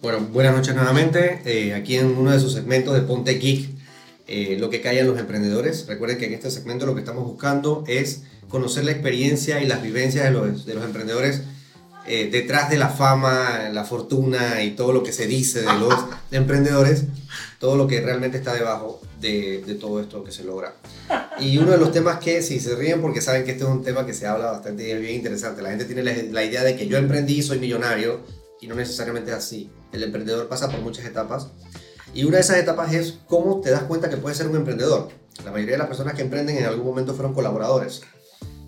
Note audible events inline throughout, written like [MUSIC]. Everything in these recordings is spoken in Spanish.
Bueno, buenas noches nuevamente. Eh, aquí en uno de sus segmentos de Ponte Geek, eh, lo que callan los emprendedores. Recuerden que en este segmento lo que estamos buscando es conocer la experiencia y las vivencias de los, de los emprendedores eh, detrás de la fama, la fortuna y todo lo que se dice de los [LAUGHS] emprendedores, todo lo que realmente está debajo de, de, todo esto que se logra. Y uno de los temas que, si se ríen porque saben que este es un tema que se habla bastante y es bien interesante, la gente tiene la, la idea de que yo emprendí, soy millonario, y no necesariamente es así. El emprendedor pasa por muchas etapas y una de esas etapas es cómo te das cuenta que puedes ser un emprendedor. La mayoría de las personas que emprenden en algún momento fueron colaboradores,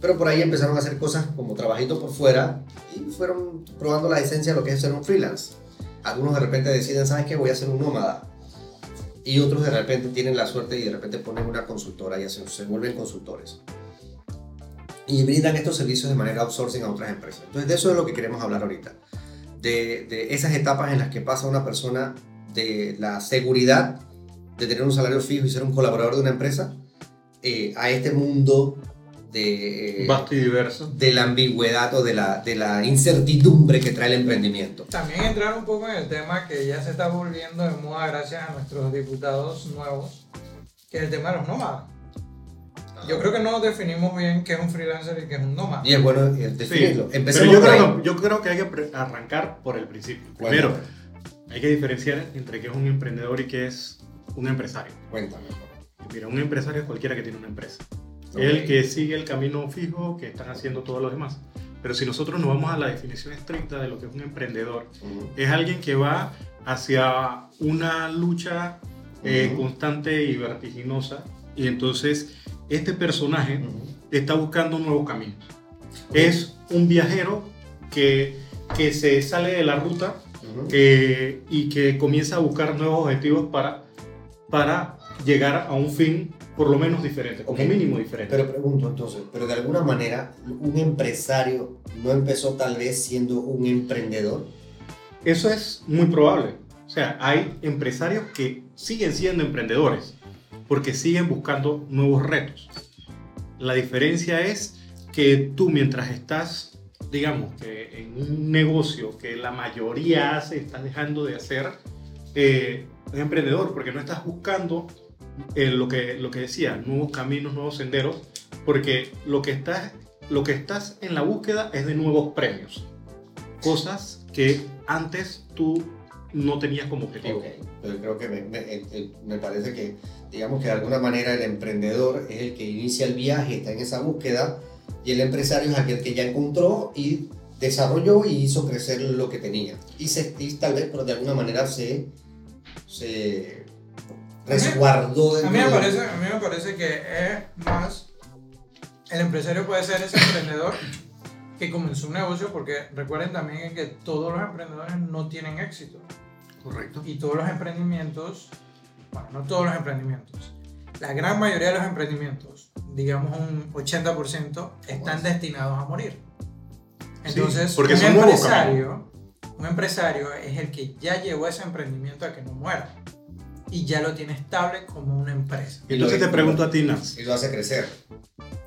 pero por ahí empezaron a hacer cosas como trabajitos por fuera y fueron probando la esencia de lo que es ser un freelance. Algunos de repente deciden, ¿sabes qué? Voy a ser un nómada. Y otros de repente tienen la suerte y de repente ponen una consultora y se, se vuelven consultores. Y brindan estos servicios de manera outsourcing a otras empresas. Entonces de eso es lo que queremos hablar ahorita de, esas etapas en las que pasa una persona de la seguridad de tener un salario fijo y ser un colaborador de una empresa eh, a este mundo de, Vasto y diverso. de la ambigüedad o de la, de la incertidumbre que trae el emprendimiento. También entrar un poco en el tema que ya se está volviendo de moda gracias a nuestros diputados nuevos, que es el tema de los nómadas. Yo creo que no definimos bien qué es un freelancer y qué es un nómada. Y es bueno eh, definirlo. Sí, pero yo creo, yo creo, que hay que arrancar por el principio. Primero, hay que diferenciar entre qué es un emprendedor y qué es un empresario. Cuéntame. Mira, un empresario es cualquiera que tiene una empresa. Es el que sigue el camino fijo que están haciendo todos los demás. Pero si nosotros nos vamos a la definición estricta de lo que es un emprendedor, es alguien que va hacia una lucha eh, constante y vertiginosa y entonces este personaje está buscando nuevos caminos. Es un viajero que, que se sale de la ruta eh, y que comienza a buscar nuevos objetivos para, para llegar a un fin por lo menos diferente, como mínimo diferente. Pero pregunto entonces, pero de alguna manera un empresario no empezó tal vez siendo un emprendedor? Eso es muy probable. O sea, hay empresarios que siguen siendo emprendedores porque siguen buscando nuevos retos. La diferencia es que tú mientras estás, digamos, que en un negocio que la mayoría hace, estás dejando de hacer, eh, emprendedor, porque no estás buscando eh, lo, que, lo que decía, nuevos caminos, nuevos senderos, porque lo que, estás, lo que estás en la búsqueda es de nuevos premios, cosas que antes tú no tenías como objetivo. Pero creo que me, me, parece que, digamos que de alguna manera el emprendedor es el que inicia el viaje, está en esa búsqueda, y el empresario es aquel que ya encontró y desarrolló y hizo crecer lo que tenía. Y, se, tal vez, pero de alguna manera se, se resguardó. A mí, me parece, a mí me parece que es más, el empresario puede ser ese emprendedor que comenzó un negocio, porque recuerden también que todos los emprendedores no tienen éxito. Correcto. Y todos los emprendimientos, bueno, no todos los emprendimientos, la gran mayoría de los emprendimientos, digamos un 80%, están destinados a morir. Entonces, porque un, empresario, un empresario es el que ya llevó ese emprendimiento a que no muera y ya lo tiene estable como una empresa. Y entonces te pregunto a ti, Nas. Y lo hace crecer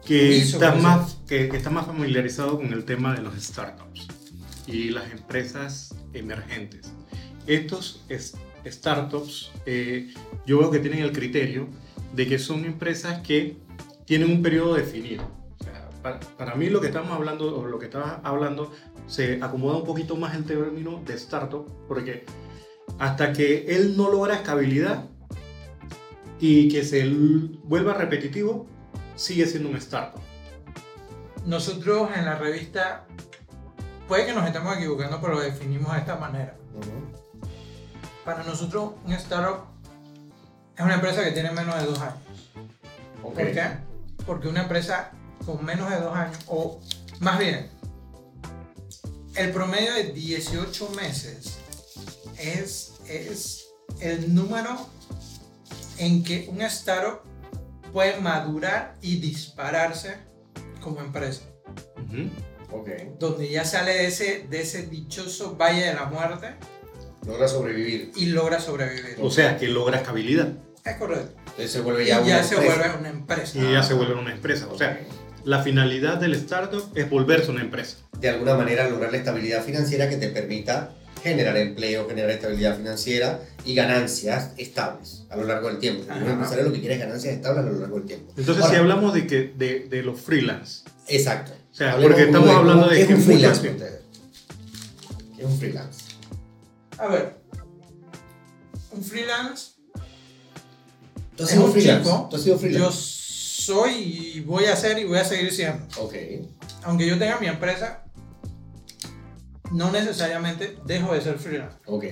que está, más, que, está más familiarizado con el tema de los startups y las empresas emergentes. Estos startups, eh, yo veo que tienen el criterio de que son empresas que tienen un periodo definido. para, mí lo que estamos hablando, o lo que estabas hablando, se acomoda un poquito más el término de startup, porque hasta que él no logra estabilidad y que se vuelva repetitivo, sigue siendo un startup. Nosotros en la revista, puede que nos estemos equivocando, pero lo definimos de esta manera. Para nosotros, un startup es una empresa que tiene menos de dos años. ¿Por qué? Porque una empresa con menos de dos años, o más bien, el promedio de 18 meses es, es el número en que un startup puede madurar y dispararse como empresa. okay. Donde ya sale de ese, de ese dichoso valle de la muerte. Logra sobrevivir. Y logra sobrevivir. O sea, que logra estabilidad. Es correcto. Entonces se vuelve ya, y ya se vuelve una empresa. Y ya se vuelve una empresa. O sea, la finalidad del startup es volverse una empresa. De alguna manera lograr la estabilidad financiera que te permita generar empleo, generar estabilidad financiera y ganancias estables a lo largo del tiempo. Un empresario lo que quiere es ganancias estables a lo largo del tiempo. Entonces, Ahora, si hablamos de, que, de, de los freelance, Exacto. O sea, Hablemos porque estamos hablando cómo- de ¿qué es que un freelance gente- para ustedes? ¿Qué es un freelance? A ver, un freelance ¿Tú has es sido un freelance? chico. ¿Tú has sido Yo freelance? soy y voy a ser y voy a seguir siendo. Ok. Aunque yo tenga mi empresa, no necesariamente dejo de ser freelance. Ok.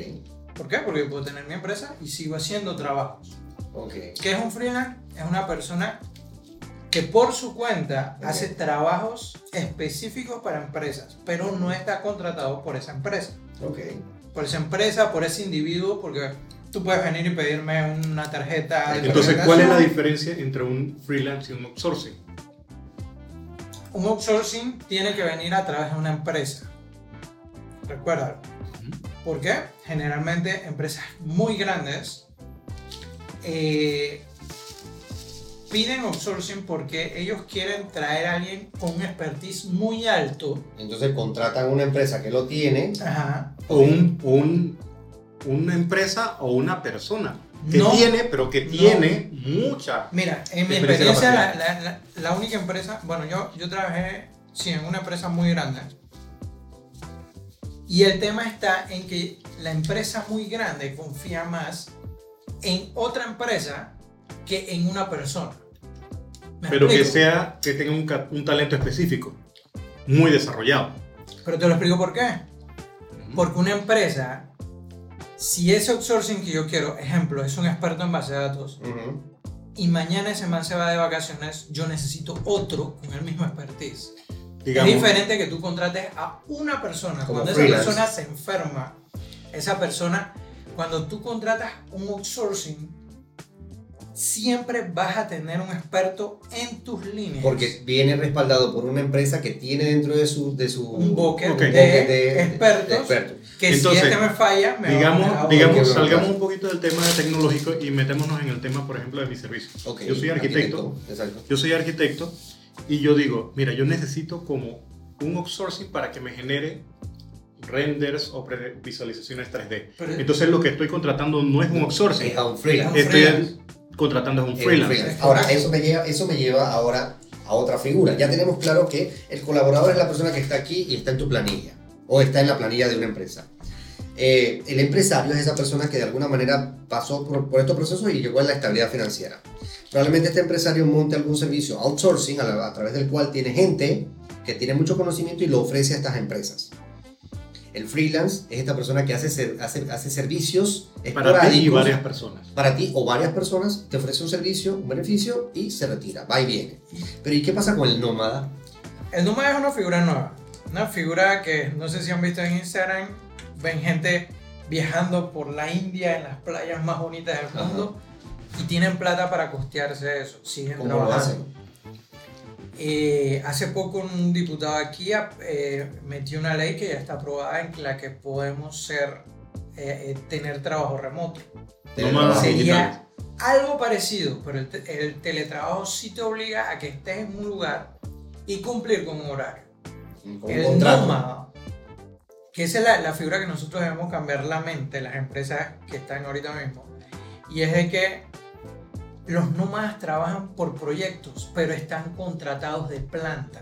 ¿Por qué? Porque puedo tener mi empresa y sigo haciendo trabajos. Ok. ¿Qué es un freelance? Es una persona que por su cuenta hace trabajos específicos para empresas, pero no está contratado por esa empresa. Ok. Por esa empresa, por ese individuo, porque tú puedes venir y pedirme una tarjeta. de entonces, ¿cuál es la diferencia entre un freelance y un outsourcing? Un outsourcing tiene que venir a través de una empresa. Recuérdalo. ¿Por qué? Generalmente empresas muy grandes eh, piden outsourcing porque ellos quieren traer a alguien con un expertise muy alto. Entonces contratan una empresa que lo tiene. Ajá. O, un, una empresa o una persona que No. tiene, pero que No. tiene mucha. Mira, en mi Experiencia la- la única empresa, bueno, yo, yo trabajé, sí, en una empresa muy grande. Y el tema está en que la empresa muy grande confía más en otra empresa que en una persona. ¿Me Pero que sea, que tenga un, talento específico, muy desarrollado. Pero te lo explico por qué. Porque una empresa, si ese outsourcing que yo quiero, ejemplo, es un experto en base de datos, y mañana ese man se va de vacaciones, yo necesito otro con el mismo expertise. Digamos, es diferente que tú contrates a una persona. Como cuando freelance. esa persona se enferma, esa persona, cuando tú contratas un outsourcing, siempre vas a tener un experto en tus líneas. Porque viene respaldado por una empresa que tiene dentro de su. De su un bucket Ok. de, bucket de- expertos, de expertos. que Entonces, si este me falla, me va a digamos, poner a digamos salgamos un poquito del tema tecnológico y metémonos en el tema, por ejemplo, de mi servicio. Ok, Yo soy arquitecto. Exacto. Yo soy arquitecto y yo digo, mira, yo necesito como un outsourcing para que me genere renders o visualizaciones 3D. Pero- Entonces lo que estoy contratando no es un outsourcing, Es a un freelance. Estoy contratando a un freelance. freelance. Ahora, eso me, lleva, eso me lleva ahora a otra figura. Ya tenemos claro que el colaborador es la persona que está aquí y está en tu planilla. O está en la planilla de una empresa. Eh, el empresario es esa persona que de alguna manera pasó por, por estos procesos y llegó a la estabilidad financiera. Probablemente este empresario monte algún servicio outsourcing a, la- a través del cual tiene gente que tiene mucho conocimiento y lo ofrece a estas empresas. El freelance es esta persona que hace, hace, hace servicios Para ti y varias personas. para ti o varias personas, te ofrece un servicio, un beneficio y se retira, va y viene. Pero ¿y qué pasa con el nómada? El nómada es una figura nueva. Una figura que no sé si han visto en Instagram. Ven gente viajando por la India en las playas más bonitas del Ajá. mundo y tienen plata para costearse eso. Siguen ¿Cómo lo trabajando. hacen? Eh, hace poco un diputado aquí eh, metió una ley que ya está aprobada en la que podemos ser, eh, eh, tener trabajo remoto. Teletrabajo. Sería algo parecido, pero el, te- el teletrabajo sí te obliga a que estés en un lugar y cumplir con un horario. Con el contrato. nómada, que esa es la, la figura que nosotros debemos cambiar la mente, las empresas que están ahorita mismo, y es de que los nómadas trabajan por proyectos, pero están contratados de planta.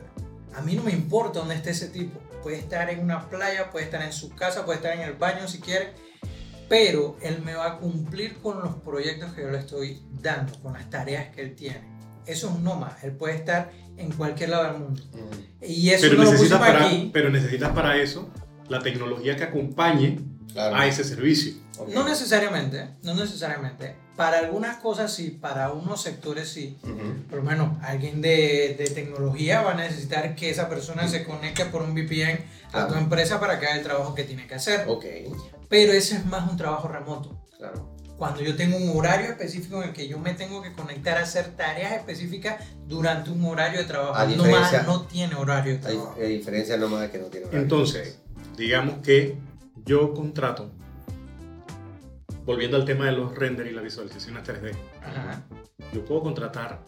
A mí no me importa dónde esté ese tipo. Puede estar en una playa, puede estar en su casa, puede estar en el baño si quiere, pero él me va a cumplir con los proyectos que yo le estoy dando, con las tareas que él tiene. Eso es un nómada. Él puede estar en cualquier lado del mundo. Mm, Y eso Pero no lo pusimos para, aquí. pero necesitas para eso la tecnología que acompañe claro. a ese servicio. Ok. No necesariamente, no necesariamente. Para algunas cosas sí, para unos sectores sí. Ujú. Por lo menos alguien de, de tecnología va a necesitar que esa persona se conecte por un VPN a tu Claro. empresa para que haga el trabajo que tiene que hacer. Ok, Pero ese es más un trabajo remoto. claro. Cuando yo tengo un horario específico en el que yo me tengo que conectar a hacer tareas específicas durante un horario de trabajo. A no, más, no tiene horario de trabajo. hay diferencia nómada que no tiene horario. Entonces, digamos que yo contrato, volviendo al tema de los render y la visualización a 3D, Ajá. yo puedo contratar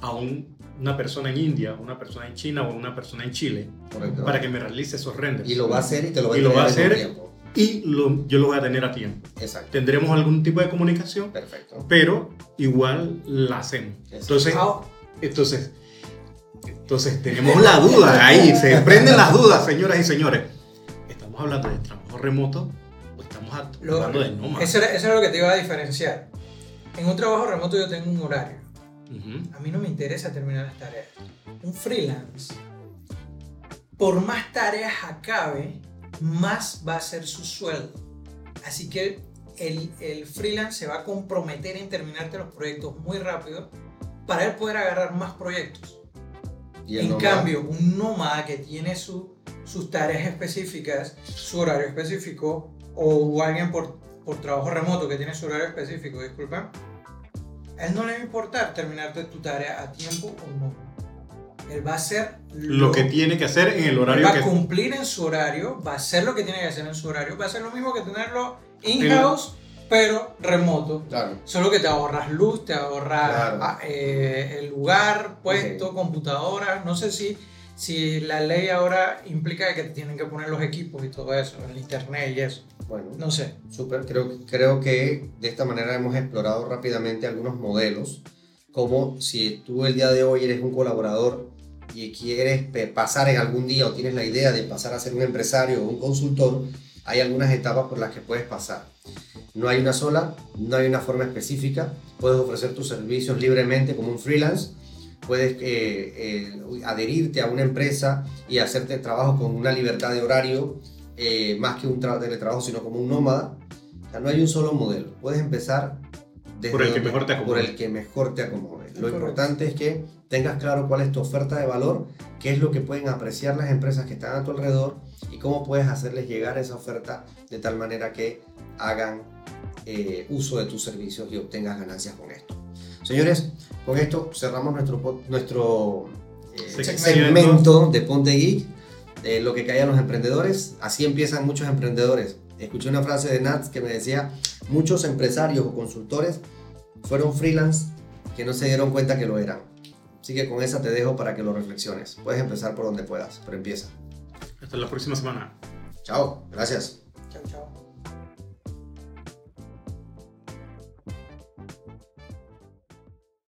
a un- una persona en India, una persona en China o una persona en Chile Correcto. para que me realice esos renders. Y lo va a hacer y te lo va a Y lo va a hacer tiempo. y lo- yo lo voy a tener a tiempo. Exacto. Tendremos algún tipo de comunicación, Perfecto. pero igual la hacemos. Entonces, Ah, entonces, entonces tenemos la duda ahí, se prenden las dudas, señoras y señores. ¿Estamos hablando de trabajo remoto o estamos a- Lo- hablando de nómada? Eso era, eso era lo que te iba a diferenciar. En un trabajo remoto yo tengo un horario. Ujú. A mí no me interesa terminar las tareas. Un freelance, por más tareas acabe, más va a ser su sueldo. Así que el, el freelance se va a comprometer en terminarte los proyectos muy rápido para él poder agarrar más proyectos. Y En nómada, cambio, un nómada que tiene su- sus tareas específicas, su horario específico, o alguien por, por trabajo remoto que tiene su horario específico, disculpen, a él no le va a importar terminarte tu tarea a tiempo o no. Él va a hacer Lo que tiene que hacer en el él horario va a cumplir en su horario, va a hacer lo que tiene que hacer en su horario, va a hacer lo mismo que tenerlo in-house, pero remoto. Claro. Solo que te ahorras luz, te ahorras Claro. ah, eh, el lugar, puesto, computadora. No sé si, si la ley ahora implica que te tienen que poner los equipos y todo eso, el internet y eso. Bueno, No sé. Súper, creo, creo que de esta manera hemos explorado rápidamente algunos modelos, como si tú el día de hoy eres un colaborador y quieres pasar en algún día o tienes la idea de pasar a ser un empresario o un consultor, hay algunas etapas por las que puedes pasar. No hay una sola, no hay una forma específica, puedes ofrecer tus servicios libremente como un freelance, puedes eh, eh, adherirte a una empresa y hacerte trabajo con una libertad de horario eh, más que un tra- teletrabajo, sino como un nómada. O sea, no hay un solo modelo. Puedes empezar desde Por el que donde- mejor te acomode. Por el que mejor te acomode. Lo Correcto. importante es que tengas claro cuál es tu oferta de valor, qué es lo que pueden apreciar las empresas que están a tu alrededor y cómo puedes hacerles llegar esa oferta de tal manera que hagan eh, uso de tus servicios y obtengas ganancias con esto. Señores, con esto cerramos nuestro, nuestro eh, Segmento. de Ponte Geek, de lo que callan los emprendedores. Así empiezan muchos emprendedores. Escuché una frase de Nats que me decía, muchos empresarios o consultores fueron freelance que no se dieron cuenta que lo eran. Así que con esa te dejo para que lo reflexiones. Puedes empezar por donde puedas, pero empieza. Hasta la próxima semana. Chao, gracias. Chao, chao.